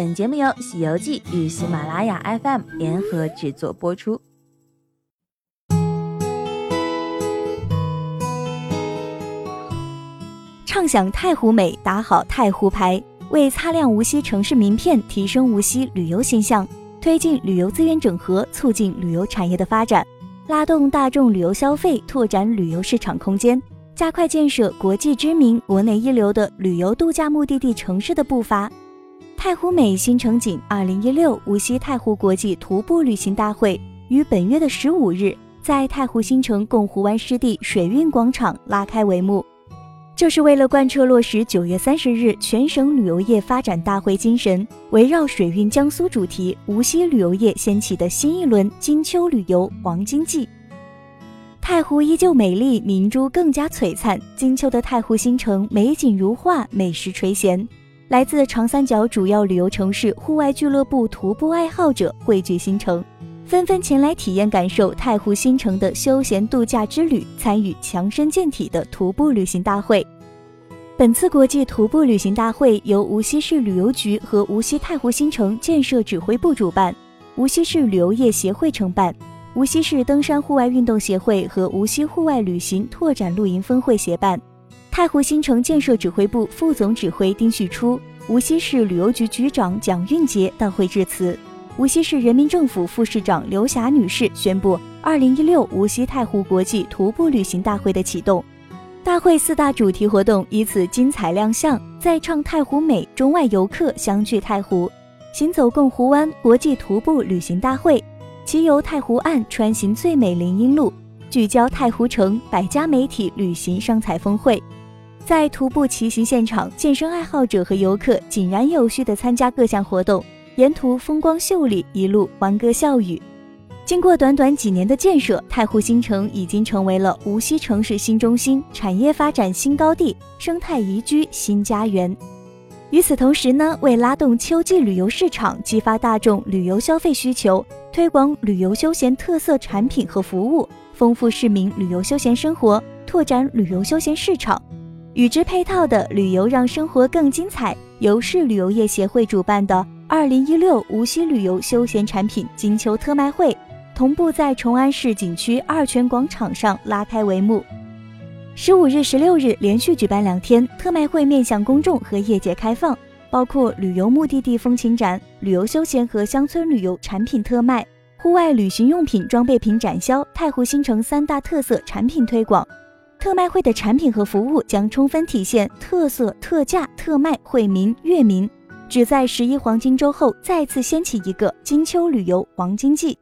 本节目由《西游记》与喜马拉雅 FM 联合制作播出。畅享太湖美，打好太湖牌，为擦亮无锡城市名片，提升无锡旅游形象，推进旅游资源整合，促进旅游产业的发展，拉动大众旅游消费，拓展旅游市场空间，加快建设国际知名、国内一流的旅游度假目的地城市的步伐。太湖美新城景二零一六无锡太湖国际徒步旅行大会于本月的十五日，在太湖新城贡湖湾湿地水运广场拉开帷幕。这是为了贯彻落实九月三十日全省旅游业发展大会精神，围绕水运江苏主题，无锡旅游业掀起的新一轮金秋旅游黄金季。太湖依旧美丽，明珠更加璀璨。金秋的太湖新城，美景如画，美食垂涎。来自长三角主要旅游城市户外俱乐部徒步爱好者汇聚新城，纷纷前来体验感受太湖新城的休闲度假之旅，参与强身健体的徒步旅行大会。本次国际徒步旅行大会由无锡市旅游局和无锡太湖新城建设指挥部主办，无锡市旅游业协会承办，无锡市登山户外运动协会和无锡户外旅行拓展露营分会协办。太湖新城建设指挥部副总指挥丁旭初、无锡市旅游局局长蒋运杰到会致辞。无锡市人民政府副市长刘霞女士宣布，二零一六无锡太湖国际徒步旅行大会的启动。大会四大主题活动以此精彩亮相，在唱太湖美，中外游客相聚太湖，行走贡湖湾国际徒步旅行大会，骑游太湖岸，穿行最美林荫路，聚焦太湖城，百家媒体旅行商采峰会。在徒步骑行现场，健身爱好者和游客井然有序地参加各项活动，沿途风光秀丽，一路欢歌笑语。经过短短几年的建设，太湖新城已经成为了无锡城市新中心、产业发展新高地、生态宜居新家园。与此同时呢，为拉动秋季旅游市场，激发大众旅游消费需求，推广旅游休闲特色产品和服务，丰富市民旅游休闲生活，拓展旅游休闲市场。与之配套的旅游让生活更精彩，由市旅游业协会主办的二零一六无锡旅游休闲产品金秋特卖会，同步在崇安市景区二泉广场上拉开帷幕。十五日、十六日连续举办两天特卖会，面向公众和业界开放，包括旅游目的地风情展、旅游休闲和乡村旅游产品特卖、户外旅行用品装备品展销、太湖新城三大特色产品推广。特卖会的产品和服务将充分体现特色、特价、特卖、惠民、悦民，旨在十一黄金周后再次掀起一个金秋旅游黄金季。